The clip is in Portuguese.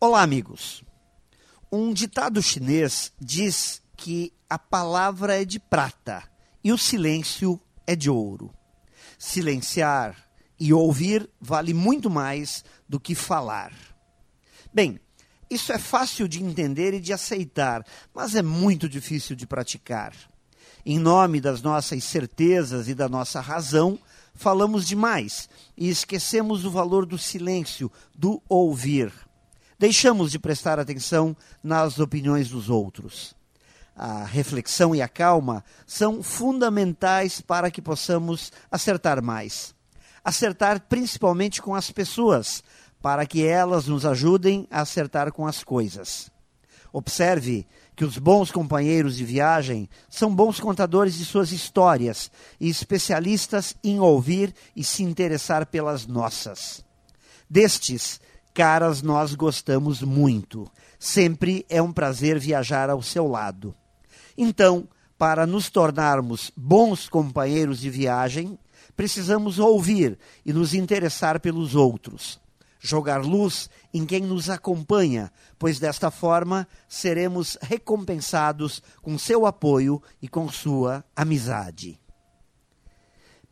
Olá, amigos. Um ditado chinês diz que a palavra é de prata e o silêncio é de ouro. Silenciar e ouvir vale muito mais do que falar. Bem, isso é fácil de entender e de aceitar, mas é muito difícil de praticar. Em nome das nossas certezas e da nossa razão, falamos demais e esquecemos o valor do silêncio, do ouvir. Deixamos de prestar atenção nas opiniões dos outros. A reflexão e a calma são fundamentais para que possamos acertar mais. Acertar principalmente com as pessoas, para que elas nos ajudem a acertar com as coisas. Observe que os bons companheiros de viagem são bons contadores de suas histórias e especialistas em ouvir e se interessar pelas nossas. Destes, caras nós gostamos muito. Sempre é um prazer viajar ao seu lado. Então, para nos tornarmos bons companheiros de viagem, precisamos ouvir e nos interessar pelos outros jogar luz em quem nos acompanha, pois desta forma seremos recompensados com seu apoio e com sua amizade.